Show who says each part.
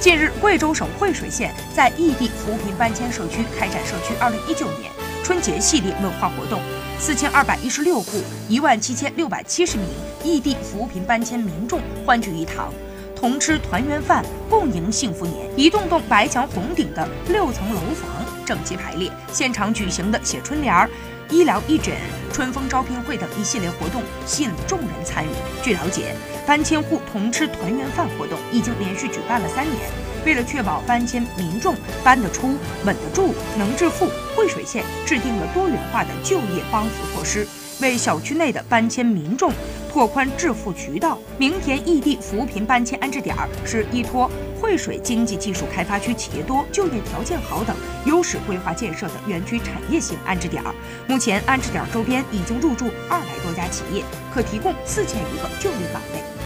Speaker 1: 近日，贵州省惠水县在异地扶贫搬迁社区开展社区2019年春节系列文化活动，四千二百一十六户，一万七千六百七十名异地扶贫搬迁民众欢聚一堂。同吃团圆饭，共迎幸福年。一栋栋白墙红顶的六层楼房整齐排列，现场举行的写春联儿、医疗义诊、春风招聘会等一系列活动吸引众人参与。据了解，搬迁户同吃团圆饭活动已经连续举办了三年。为了确保搬迁民众搬得出、稳得住、能致富，惠水县制定了多元化的就业帮扶措施。为小区内的搬迁民众拓宽致富渠道，明田异地扶贫搬迁安置点是依托惠水经济技术开发区企业多、就业条件好等优势规划建设的园区产业型安置点。目前，安置点周边已经入驻二百多家企业，可提供四千余个就业岗位。